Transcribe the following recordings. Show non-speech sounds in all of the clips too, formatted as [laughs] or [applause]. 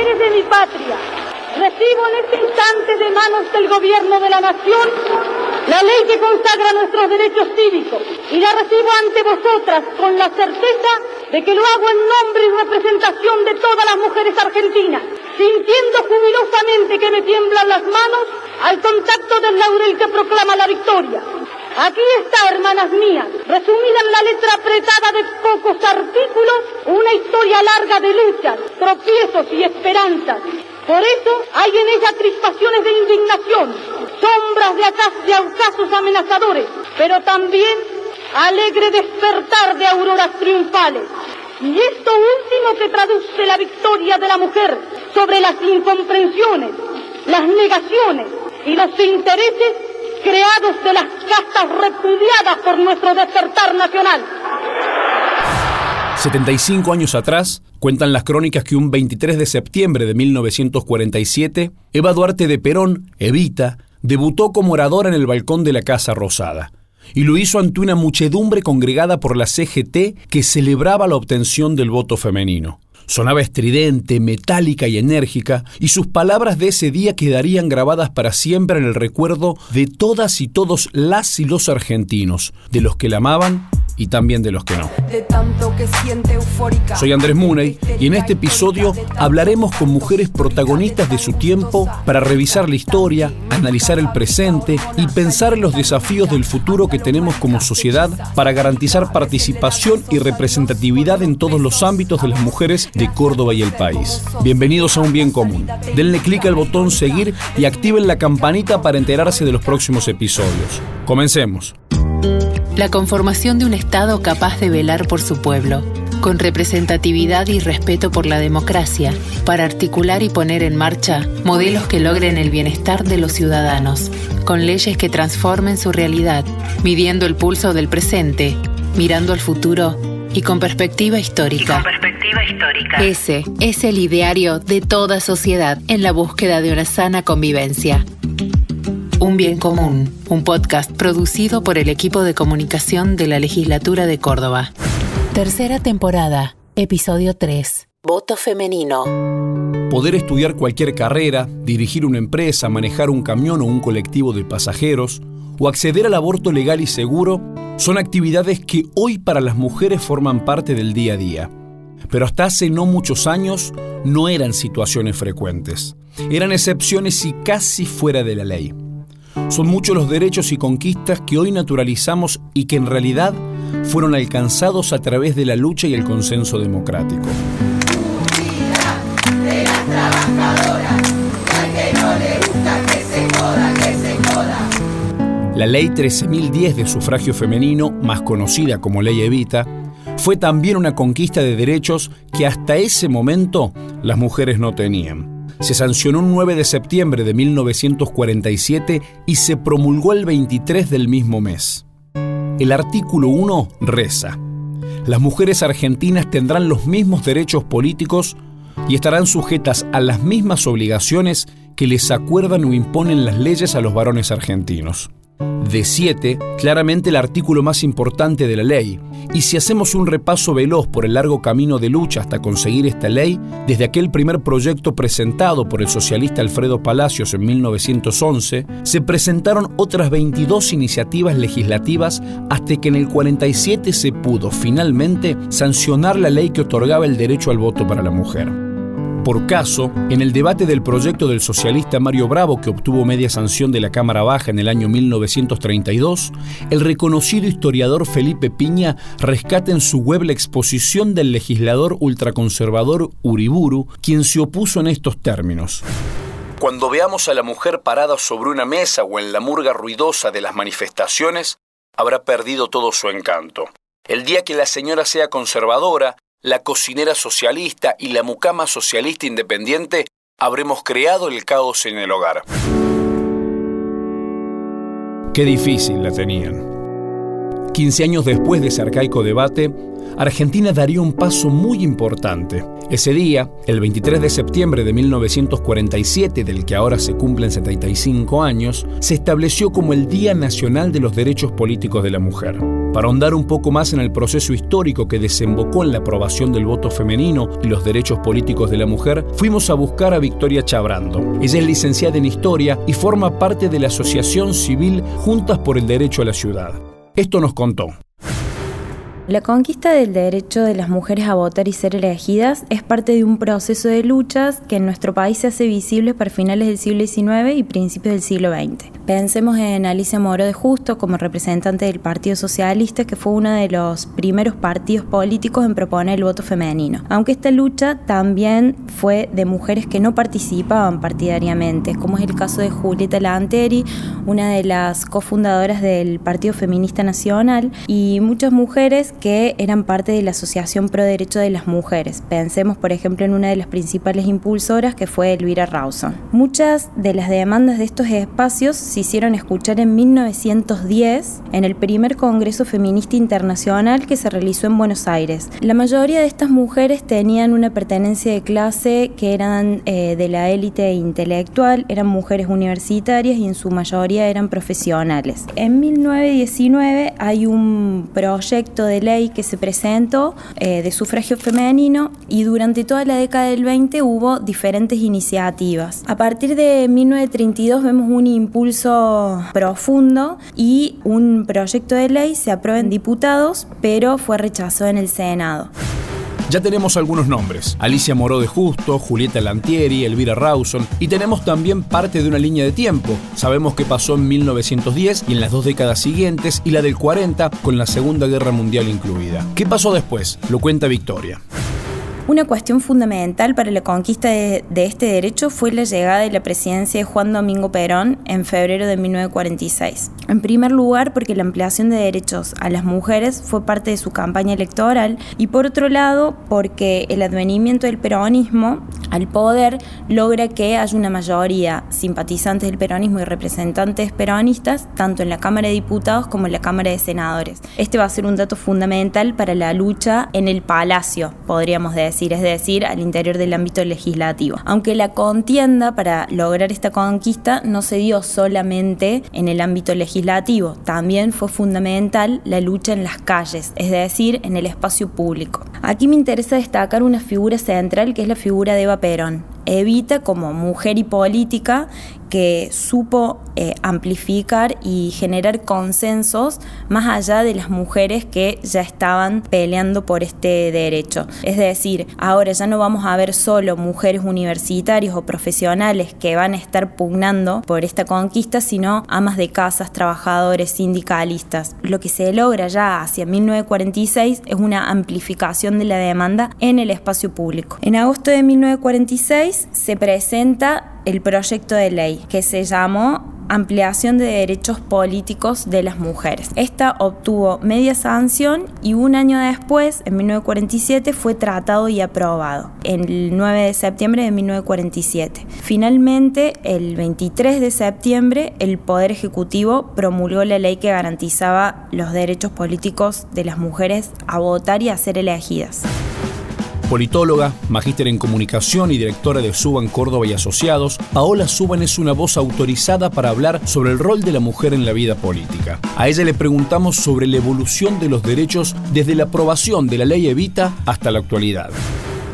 de mi patria, recibo en este instante de manos del gobierno de la nación la ley que consagra nuestros derechos cívicos y la recibo ante vosotras con la certeza de que lo hago en nombre y representación de todas las mujeres argentinas, sintiendo jubilosamente que me tiemblan las manos al contacto del laurel que proclama la victoria. Aquí está, hermanas mías, resumida en la letra apretada de pocos artículos, una historia larga de luchas, tropiezos y esperanzas. Por eso hay en ella crispaciones de indignación, sombras de, de ocasos amenazadores, pero también alegre despertar de auroras triunfales. Y esto último que traduce la victoria de la mujer sobre las incomprensiones, las negaciones y los intereses creados de las castas repudiadas por nuestro despertar nacional. 75 años atrás, cuentan las crónicas que un 23 de septiembre de 1947, Eva Duarte de Perón, Evita, debutó como oradora en el balcón de la Casa Rosada y lo hizo ante una muchedumbre congregada por la CGT que celebraba la obtención del voto femenino. Sonaba estridente, metálica y enérgica, y sus palabras de ese día quedarían grabadas para siempre en el recuerdo de todas y todos las y los argentinos, de los que la amaban y también de los que no. Soy Andrés Muney y en este episodio hablaremos con mujeres protagonistas de su tiempo para revisar la historia, analizar el presente y pensar en los desafíos del futuro que tenemos como sociedad para garantizar participación y representatividad en todos los ámbitos de las mujeres de Córdoba y el país. Bienvenidos a un bien común. Denle clic al botón seguir y activen la campanita para enterarse de los próximos episodios. Comencemos la conformación de un Estado capaz de velar por su pueblo, con representatividad y respeto por la democracia, para articular y poner en marcha modelos que logren el bienestar de los ciudadanos, con leyes que transformen su realidad, midiendo el pulso del presente, mirando al futuro y con perspectiva histórica. perspectiva histórica. Ese es el ideario de toda sociedad en la búsqueda de una sana convivencia. Un Bien Común, un podcast producido por el equipo de comunicación de la Legislatura de Córdoba. Tercera temporada, episodio 3. Voto femenino. Poder estudiar cualquier carrera, dirigir una empresa, manejar un camión o un colectivo de pasajeros, o acceder al aborto legal y seguro, son actividades que hoy para las mujeres forman parte del día a día. Pero hasta hace no muchos años no eran situaciones frecuentes. Eran excepciones y casi fuera de la ley. Son muchos los derechos y conquistas que hoy naturalizamos y que en realidad fueron alcanzados a través de la lucha y el consenso democrático. La ley 13.010 de sufragio femenino, más conocida como ley Evita, fue también una conquista de derechos que hasta ese momento las mujeres no tenían se sancionó un 9 de septiembre de 1947 y se promulgó el 23 del mismo mes. El artículo 1 reza, las mujeres argentinas tendrán los mismos derechos políticos y estarán sujetas a las mismas obligaciones que les acuerdan o imponen las leyes a los varones argentinos de 7, claramente el artículo más importante de la ley. Y si hacemos un repaso veloz por el largo camino de lucha hasta conseguir esta ley, desde aquel primer proyecto presentado por el socialista Alfredo Palacios en 1911, se presentaron otras 22 iniciativas legislativas hasta que en el 47 se pudo finalmente sancionar la ley que otorgaba el derecho al voto para la mujer. Por caso, en el debate del proyecto del socialista Mario Bravo, que obtuvo media sanción de la Cámara Baja en el año 1932, el reconocido historiador Felipe Piña rescata en su web la exposición del legislador ultraconservador Uriburu, quien se opuso en estos términos. Cuando veamos a la mujer parada sobre una mesa o en la murga ruidosa de las manifestaciones, habrá perdido todo su encanto. El día que la señora sea conservadora, la cocinera socialista y la mucama socialista independiente, habremos creado el caos en el hogar. Qué difícil la tenían. 15 años después de ese arcaico debate, Argentina daría un paso muy importante. Ese día, el 23 de septiembre de 1947, del que ahora se cumplen 75 años, se estableció como el Día Nacional de los Derechos Políticos de la Mujer. Para ahondar un poco más en el proceso histórico que desembocó en la aprobación del voto femenino y los derechos políticos de la mujer, fuimos a buscar a Victoria Chabrando. Ella es licenciada en Historia y forma parte de la Asociación Civil Juntas por el Derecho a la Ciudad. Esto nos contó. La conquista del derecho de las mujeres a votar y ser elegidas es parte de un proceso de luchas que en nuestro país se hace visible para finales del siglo XIX y principios del siglo XX. Pensemos en Alicia Moro de Justo como representante del Partido Socialista, que fue uno de los primeros partidos políticos en proponer el voto femenino. Aunque esta lucha también fue de mujeres que no participaban partidariamente, como es el caso de Julieta Lanteri, una de las cofundadoras del Partido Feminista Nacional, y muchas mujeres que eran parte de la Asociación Pro Derecho de las Mujeres. Pensemos, por ejemplo, en una de las principales impulsoras que fue Elvira Rawson. Muchas de las demandas de estos espacios se hicieron escuchar en 1910 en el primer Congreso Feminista Internacional que se realizó en Buenos Aires. La mayoría de estas mujeres tenían una pertenencia de clase que eran eh, de la élite intelectual, eran mujeres universitarias y en su mayoría eran profesionales. En 1919 hay un proyecto de ley que se presentó eh, de sufragio femenino y durante toda la década del 20 hubo diferentes iniciativas. A partir de 1932 vemos un impulso profundo y un proyecto de ley se aprueba en diputados, pero fue rechazado en el Senado. Ya tenemos algunos nombres, Alicia Moró de Justo, Julieta Lantieri, Elvira Rawson, y tenemos también parte de una línea de tiempo. Sabemos que pasó en 1910 y en las dos décadas siguientes y la del 40 con la Segunda Guerra Mundial incluida. ¿Qué pasó después? Lo cuenta Victoria. Una cuestión fundamental para la conquista de, este derecho fue la llegada de la presidencia de Juan Domingo Perón en febrero de 1946. En primer lugar, porque la ampliación de derechos a las mujeres fue parte de su campaña electoral y por otro lado, porque el advenimiento del peronismo al poder logra que haya una mayoría simpatizantes del peronismo y representantes peronistas tanto en la Cámara de Diputados como en la Cámara de Senadores. Este va a ser un dato fundamental para la lucha en el Palacio, podríamos decir es decir, al interior del ámbito legislativo. Aunque la contienda para lograr esta conquista no se dio solamente en el ámbito legislativo, también fue fundamental la lucha en las calles, es decir, en el espacio público. Aquí me interesa destacar una figura central que es la figura de Eva Perón. Evita como mujer y política que supo eh, amplificar y generar consensos más allá de las mujeres que ya estaban peleando por este derecho. Es decir, ahora ya no vamos a ver solo mujeres universitarias o profesionales que van a estar pugnando por esta conquista, sino amas de casas, trabajadores, sindicalistas. Lo que se logra ya hacia 1946 es una amplificación de la demanda en el espacio público. En agosto de 1946 se presenta el proyecto de ley que se llamó Ampliación de Derechos Políticos de las Mujeres. Esta obtuvo media sanción y un año después, en 1947, fue tratado y aprobado, el 9 de septiembre de 1947. Finalmente, el 23 de septiembre, el Poder Ejecutivo promulgó la ley que garantizaba los derechos políticos de las mujeres a votar y a ser elegidas. Politóloga, magíster en comunicación y directora de Suban Córdoba y Asociados, Paola Suban es una voz autorizada para hablar sobre el rol de la mujer en la vida política. A ella le preguntamos sobre la evolución de los derechos desde la aprobación de la ley Evita hasta la actualidad.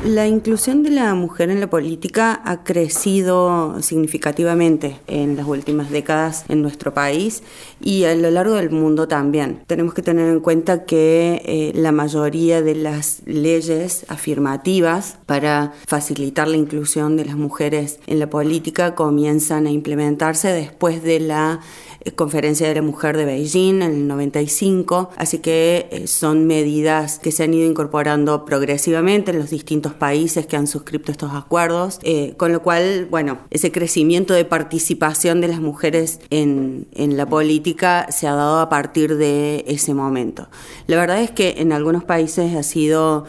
La inclusión de la mujer en la política ha crecido significativamente en las últimas décadas en nuestro país y a lo largo del mundo también. Tenemos que tener en cuenta que eh, la mayoría de las leyes afirmativas para facilitar la inclusión de las mujeres en la política comienzan a implementarse después de la Conferencia de la Mujer de Beijing en el 95, así que eh, son medidas que se han ido incorporando progresivamente en los distintos países que han suscrito estos acuerdos, eh, con lo cual, bueno, ese crecimiento de participación de las mujeres en, en, la política se ha dado a partir de ese momento. La verdad es que en algunos países ha sido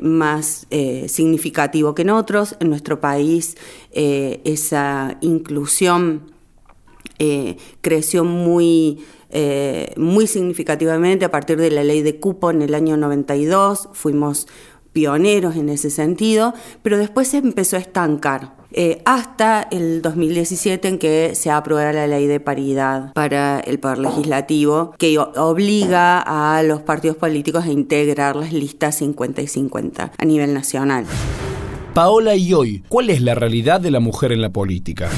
más significativo que en otros. En nuestro país esa inclusión eh, creció muy, eh, muy significativamente a partir de la ley de cupo en el año 92, fuimos pioneros en ese sentido, pero después se empezó a estancar. eh, hasta el 2017 en que se aprueba la ley de paridad para el Poder Legislativo, que obliga a los partidos políticos a integrar las listas 50 y 50 a nivel nacional. Paola y hoy, ¿cuál es la realidad de la mujer en la política?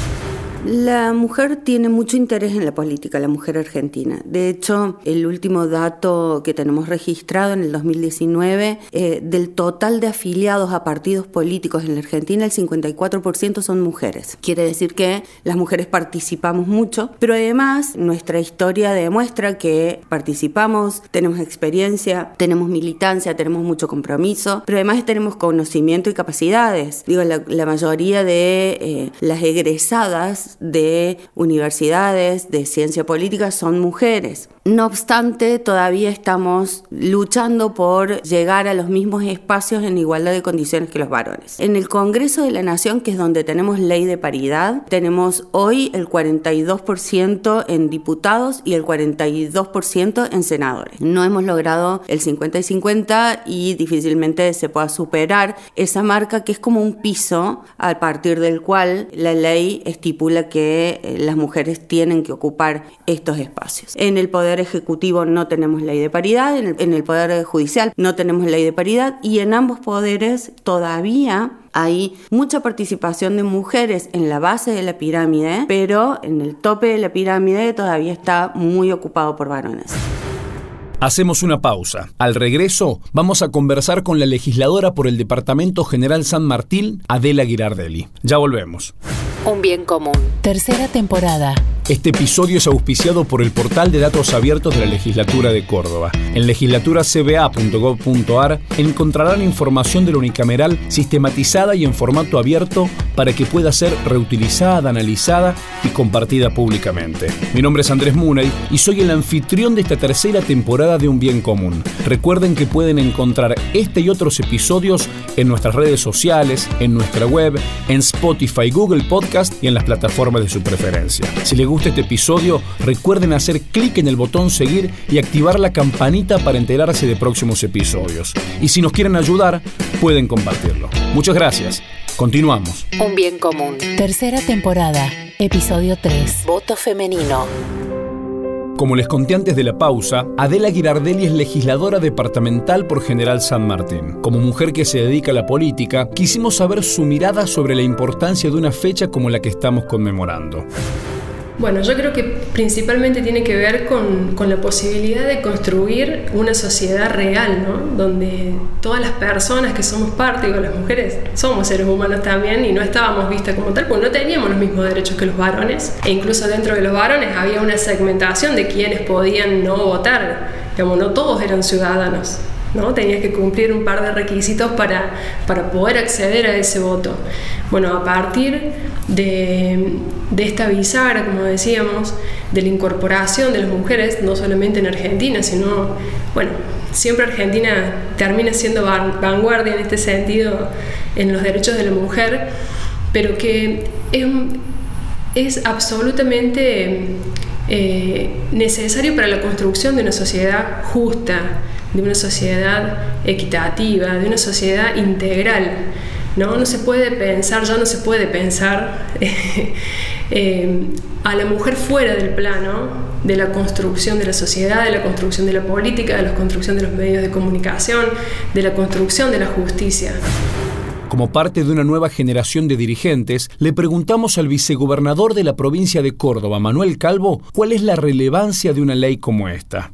La mujer tiene mucho interés en la política, la mujer argentina. De hecho, el último dato que tenemos registrado en el 2019, eh, del total de afiliados a partidos políticos en la Argentina, el 54% son mujeres. Quiere decir que las mujeres participamos mucho, pero además nuestra historia demuestra que participamos, tenemos experiencia, tenemos militancia, tenemos mucho compromiso, pero además tenemos conocimiento y capacidades. Digo, la, mayoría de eh, las egresadas de universidades de ciencia política son mujeres. No obstante, todavía estamos luchando por llegar a los mismos espacios en igualdad de condiciones que los varones. En el Congreso de la Nación, que es donde tenemos ley de paridad, tenemos hoy el 42% en diputados y el 42% en senadores. No hemos logrado el 50 y 50 y difícilmente se pueda superar esa marca que es como un piso a partir del cual la ley estipula que eh, las mujeres tienen que ocupar estos espacios. En el Poder Ejecutivo no tenemos ley de paridad, en el, Poder Judicial no tenemos ley de paridad y en ambos poderes todavía hay mucha participación de mujeres en la base de la pirámide, pero en el tope de la pirámide todavía está muy ocupado por varones. Hacemos una pausa. Al regreso, vamos a conversar con la legisladora por el Departamento General San Martín, Adela Girardelli. Ya volvemos. Un bien común. Tercera temporada. Este episodio es auspiciado por el portal de datos abiertos de la Legislatura de Córdoba. En legislaturacba.gov.ar encontrarán información de la unicameral sistematizada y en formato abierto para que pueda ser reutilizada, analizada y compartida públicamente. Mi nombre es Andrés Muney y soy el anfitrión de esta tercera temporada de Un Bien Común. Recuerden que pueden encontrar este y otros episodios en nuestras redes sociales, en nuestra web, en Spotify, Google Podcast y en las plataformas de su preferencia. Si les gusta este episodio, recuerden hacer clic en el botón seguir y activar la campanita para enterarse de próximos episodios. Y si nos quieren ayudar, pueden compartirlo. Muchas gracias. Continuamos. Un bien común. Tercera temporada, episodio 3. Voto femenino. Como les conté antes de la pausa, Adela Girardelli es legisladora departamental por General San Martín. Como mujer que se dedica a la política, quisimos saber su mirada sobre la importancia de una fecha como la que estamos conmemorando. Bueno, yo creo que principalmente tiene que ver con, con, la posibilidad de construir una sociedad real, ¿no? Donde todas las personas que somos parte, digo, las mujeres, somos seres humanos también y no estábamos vistas como tal, porque no teníamos los mismos derechos que los varones. E incluso dentro de los varones había una segmentación de quienes podían no votar. Digamos, no todos eran ciudadanos. ¿No? Tenías que cumplir un par de requisitos para, para poder acceder a ese voto. Bueno, a partir de, de, esta bisagra, como decíamos, de la incorporación de las mujeres, no solamente en Argentina, sino, bueno, siempre Argentina termina siendo vanguardia en este sentido en los derechos de la mujer, pero que es, es absolutamente eh, necesario para la construcción de una sociedad justa, de una sociedad equitativa, de una sociedad integral. ¿no? no se puede pensar, ya no se puede pensar [laughs] eh, a la mujer fuera del plano de la construcción de la sociedad, de la construcción de la política, de la construcción de los medios de comunicación, de la construcción de la justicia. Como parte de una nueva generación de dirigentes, le preguntamos al vicegobernador de la provincia de Córdoba, Manuel Calvo, cuál es la relevancia de una ley como esta.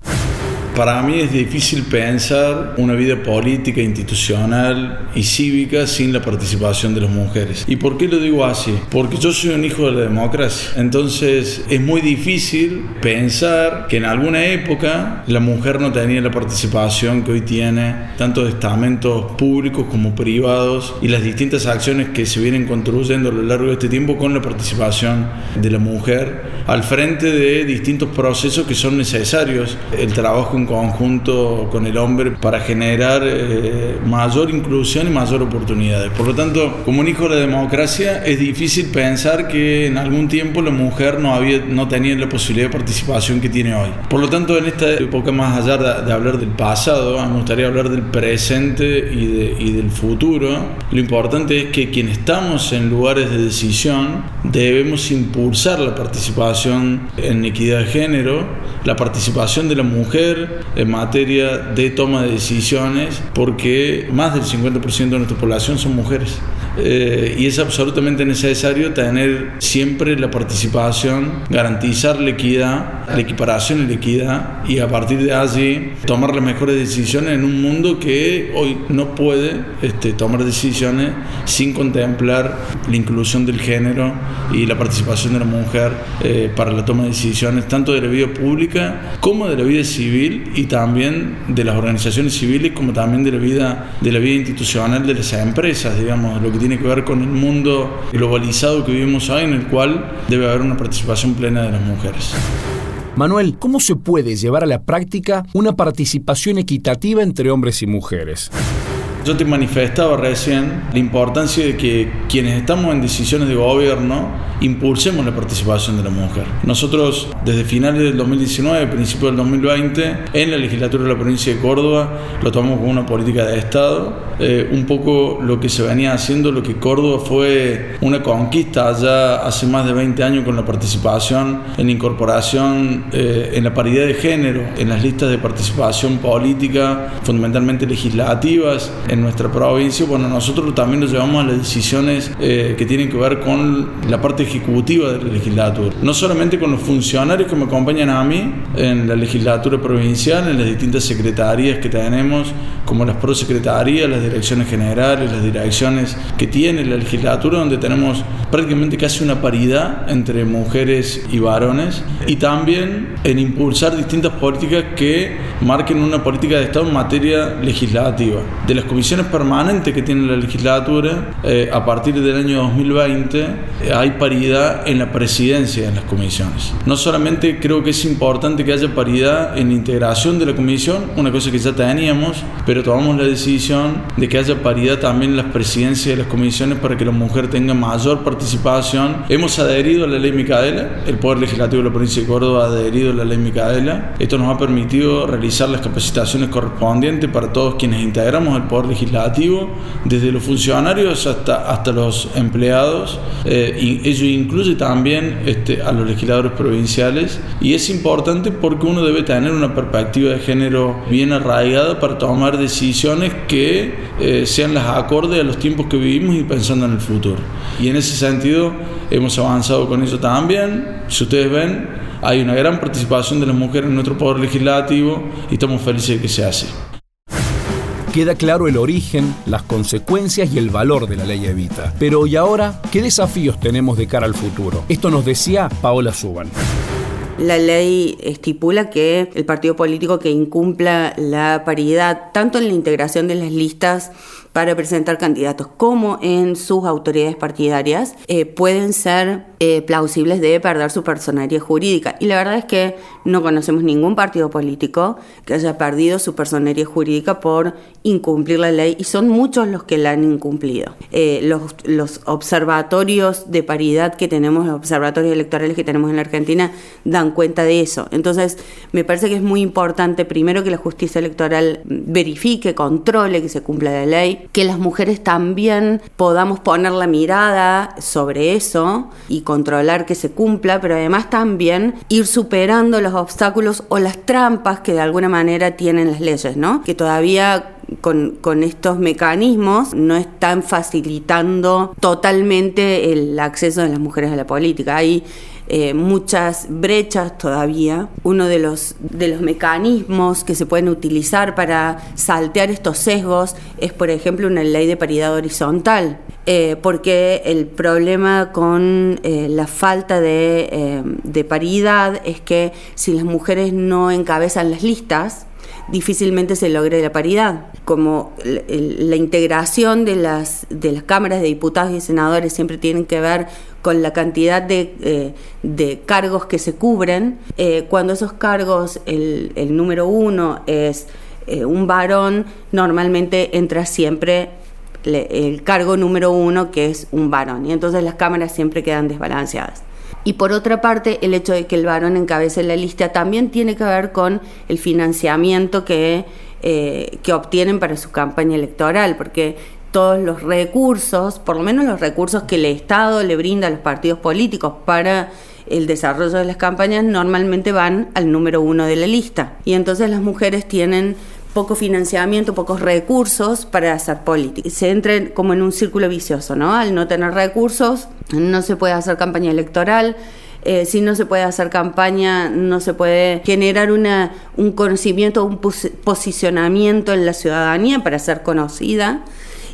Para mí es difícil pensar una vida política, institucional y cívica sin la participación de las mujeres. ¿Y por qué lo digo así? Porque yo soy un hijo de la democracia. Entonces es muy difícil pensar que en alguna época la mujer no tenía la participación que hoy tiene, tanto de estamentos públicos como privados y las distintas acciones que se vienen construyendo a lo largo de este tiempo con la participación de la mujer al frente de distintos procesos que son necesarios. El trabajo en conjunto con el hombre para generar eh, mayor inclusión y mayor oportunidades. Por lo tanto, como un hijo de la democracia, es difícil pensar que en algún tiempo la mujer no, había, no tenía la posibilidad de participación que tiene hoy. Por lo tanto, en esta época, más allá de, hablar del pasado, me gustaría hablar del presente y, de, y del futuro. Lo importante es que quienes estamos en lugares de decisión debemos impulsar la participación en equidad de género, la participación de la mujer en materia de toma de decisiones, porque más del 50% de nuestra población son mujeres. Eh, y es absolutamente necesario tener siempre la participación, garantizar la equidad, la equiparación y la equidad, y a partir de allí tomar las mejores decisiones en un mundo que hoy no puede este, tomar decisiones sin contemplar la inclusión del género y la participación de la mujer eh, para la toma de decisiones, tanto de la vida pública como de la vida civil y también de las organizaciones civiles, como también de la vida, de la vida institucional de las empresas, digamos, lo que tiene que ver con el mundo globalizado que vivimos hoy, en el cual debe haber una participación plena de las mujeres. Manuel, ¿cómo se puede llevar a la práctica una participación equitativa entre hombres y mujeres? Yo te manifestaba recién la importancia de que quienes estamos en decisiones de gobierno impulsemos la participación de la mujer. Nosotros desde finales del 2019, principios del 2020, en la legislatura de la provincia de Córdoba lo tomamos como una política de Estado. Eh, un poco lo que se venía haciendo, lo que Córdoba fue una conquista allá hace más de 20 años con la participación en incorporación eh, en la paridad de género, en las listas de participación política, fundamentalmente legislativas, en nuestra provincia, bueno, nosotros también nos llevamos a las decisiones eh, que tienen que ver con la parte ejecutiva de la legislatura. No solamente con los funcionarios que me acompañan a mí en la legislatura provincial, en las distintas secretarías que tenemos, como las prosecretarías, las direcciones generales, las direcciones que tiene la legislatura, donde tenemos prácticamente casi una paridad entre mujeres y varones, y también en impulsar distintas políticas que marquen una política de Estado en materia legislativa. De las comisiones permanentes que tiene la legislatura, eh, a partir del año 2020 eh, hay paridad en la presidencia de las comisiones. No solamente creo que es importante que haya paridad en la integración de la comisión, una cosa que ya teníamos, pero tomamos la decisión de que haya paridad también en las presidencias de las comisiones para que la mujer tenga mayor participación. Hemos adherido a la ley Micaela, el Poder Legislativo de la provincia de Córdoba ha adherido a la ley Micaela. Esto nos ha permitido realizar las capacitaciones correspondientes para todos quienes integramos el Poder Legislativo, desde los funcionarios hasta, hasta los empleados, eh, y ello incluye también este, a los legisladores provinciales, y es importante porque uno debe tener una perspectiva de género bien arraigada para tomar decisiones que eh, sean las acordes a los tiempos que vivimos y pensando en el futuro. Y en ese sentido hemos avanzado con eso también. Si ustedes ven, hay una gran participación de las mujeres en nuestro poder legislativo y estamos felices de que sea así. Queda claro el origen, las consecuencias y el valor de la ley Evita. Pero ¿y ahora qué desafíos tenemos de cara al futuro? Esto nos decía Paola Suban. La ley estipula que el partido político que incumpla la paridad, tanto en la integración de las listas para presentar candidatos como en sus autoridades partidarias, eh, pueden ser eh, plausibles de perder su personalidad jurídica. Y la verdad es que no conocemos ningún partido político que haya perdido su personalidad jurídica por incumplir la ley y son muchos los que la han incumplido. Eh, los, los observatorios de paridad que tenemos, los observatorios electorales que tenemos en la Argentina dan cuenta de eso. Entonces, me parece que es muy importante primero que la justicia electoral verifique, controle que se cumpla la ley, que las mujeres también podamos poner la mirada sobre eso y controlar que se cumpla, pero además también ir superando los obstáculos o las trampas que de alguna manera tienen las leyes, ¿no? Que todavía con, estos mecanismos no están facilitando totalmente el acceso de las mujeres a la política. Hay eh, muchas brechas todavía. Uno de los, de los mecanismos que se pueden utilizar para saltear estos sesgos es, por ejemplo, una ley de paridad horizontal. Eh, porque el problema con eh, la falta de, de paridad es que si las mujeres no encabezan las listas, difícilmente se logre la paridad. Como la integración de las, de las cámaras de diputados y senadores siempre tienen que ver con la cantidad de, eh, cargos que se cubren, eh, cuando esos cargos, el, número uno es eh, un varón, normalmente entra siempre el cargo número uno, que es un varón, y entonces las cámaras siempre quedan desbalanceadas. Y por otra parte, el hecho de que el varón encabece la lista también tiene que ver con el financiamiento que, eh, que obtienen para su campaña electoral, porque todos los recursos, por lo menos los recursos que el Estado le brinda a los partidos políticos para el desarrollo de las campañas normalmente van al número uno de la lista. Y entonces las mujeres tienen poco financiamiento, pocos recursos para hacer política. Se entra como en un círculo vicioso, ¿no? Al no tener recursos, no se puede hacer campaña electoral. Eh, si no se puede hacer campaña, no se puede generar una, un conocimiento, un posicionamiento en la ciudadanía para ser conocida.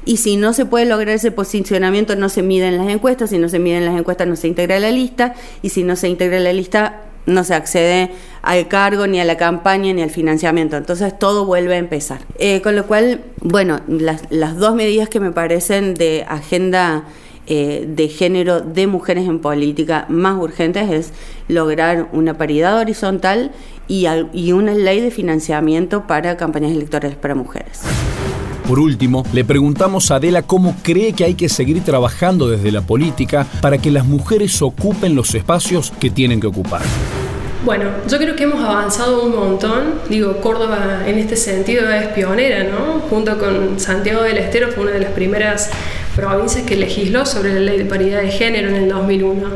Y si no se puede lograr ese posicionamiento, no se miden las encuestas. Si no se miden las encuestas, no se integra la lista. Y si no se integra la lista, no se accede al cargo, ni a la campaña, ni al financiamiento. Entonces todo vuelve a empezar. Eh, con lo cual, bueno, las, dos medidas que me parecen de agenda eh, de género de mujeres en política más urgentes es lograr una paridad horizontal y, y una ley de financiamiento para campañas electorales para mujeres. Por último, le preguntamos a Adela cómo cree que hay que seguir trabajando desde la política para que las mujeres ocupen los espacios que tienen que ocupar. Bueno, yo creo que hemos avanzado un montón. Digo, Córdoba en este sentido es pionera, ¿no? Junto con Santiago del Estero fue una de las primeras provincias que legisló sobre la ley de paridad de género en el 2001.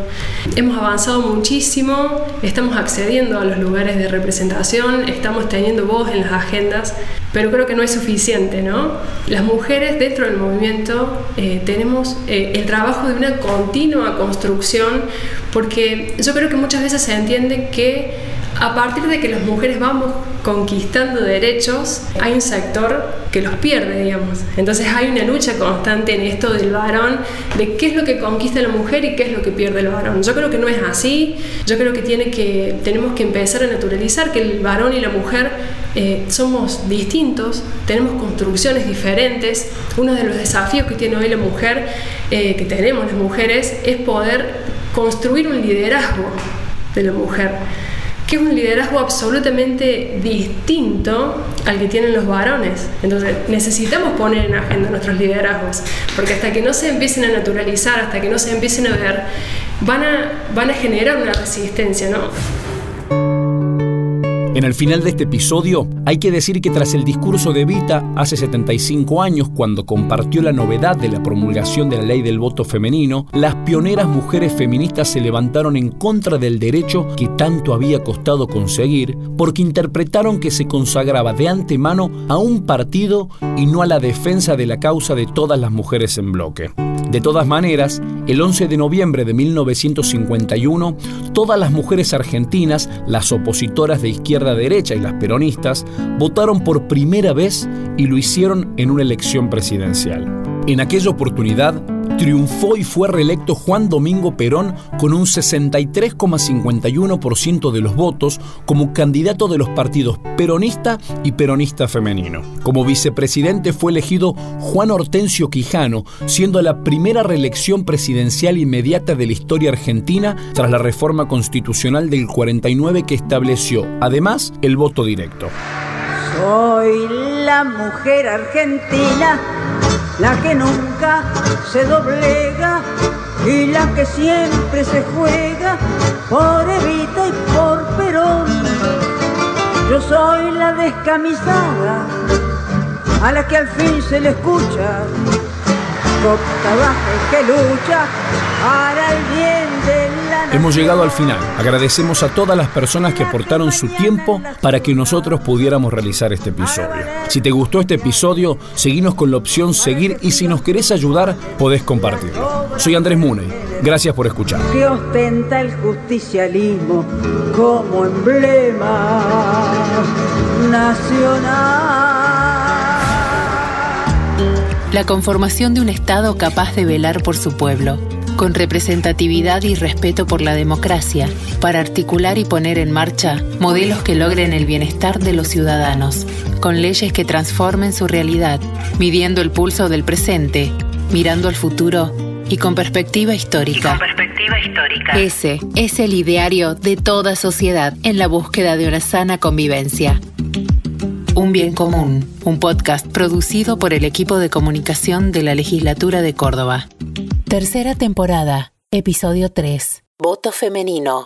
Hemos avanzado muchísimo, estamos accediendo a los lugares de representación, estamos teniendo voz en las agendas, pero creo que no es suficiente, ¿no? Las mujeres dentro del movimiento eh, tenemos eh, el trabajo de una continua construcción, porque yo creo que muchas veces se entiende que a partir de que las mujeres vamos conquistando derechos, hay un sector que los pierde, digamos. Entonces hay una lucha constante en esto del varón, de qué es lo que conquista la mujer y qué es lo que pierde el varón. Yo creo que no es así, yo creo que, tenemos que empezar a naturalizar que el varón y la mujer eh, somos distintos, tenemos construcciones diferentes. Uno de los desafíos que tiene hoy la mujer, eh, que tenemos las mujeres, es poder construir un liderazgo de la mujer que es un liderazgo absolutamente distinto al que tienen los varones. Entonces necesitamos poner en agenda nuestros liderazgos, porque hasta que no se empiecen a naturalizar, hasta que no se empiecen a ver, van a, van a generar una resistencia, ¿no? En el final de este episodio, hay que decir que tras el discurso de Vita hace 75 años, cuando compartió la novedad de la promulgación de la ley del voto femenino, las pioneras mujeres feministas se levantaron en contra del derecho que tanto había costado conseguir, porque interpretaron que se consagraba de antemano a un partido y no a la defensa de la causa de todas las mujeres en bloque. De todas maneras, el 11 de noviembre de 1951, todas las mujeres argentinas, las opositoras de izquierda derecha y las peronistas, votaron por primera vez y lo hicieron en una elección presidencial. En aquella oportunidad, triunfó y fue reelecto Juan Domingo Perón con un 63,51% de los votos como candidato de los partidos peronista y peronista femenino. Como vicepresidente fue elegido Juan Hortensio Quijano, siendo la primera reelección presidencial inmediata de la historia argentina tras la reforma constitucional del 49 que estableció, además, el voto directo. Soy la mujer argentina la que nunca se doblega y la que siempre se juega por Evita y por Perón. Yo soy la descamisada a la que al fin se le escucha, que lucha para el bien de Hemos llegado al final. Agradecemos a todas las personas que aportaron su tiempo para que nosotros pudiéramos realizar este episodio. Si te gustó este episodio, seguinos con la opción seguir y si nos querés ayudar, podés compartirlo. Soy Andrés Muney. Gracias por escuchar. Que ostenta el justicialismo como emblema nacional. La conformación de un Estado capaz de velar por su pueblo con representatividad y respeto por la democracia, para articular y poner en marcha modelos que logren el bienestar de los ciudadanos, con leyes que transformen su realidad, midiendo el pulso del presente, mirando al futuro y con perspectiva histórica. Ese es el ideario de toda sociedad en la búsqueda de una sana convivencia. Un bien común, un podcast producido por el equipo de comunicación de la legislatura de Córdoba. Tercera temporada, episodio 3. Voto femenino.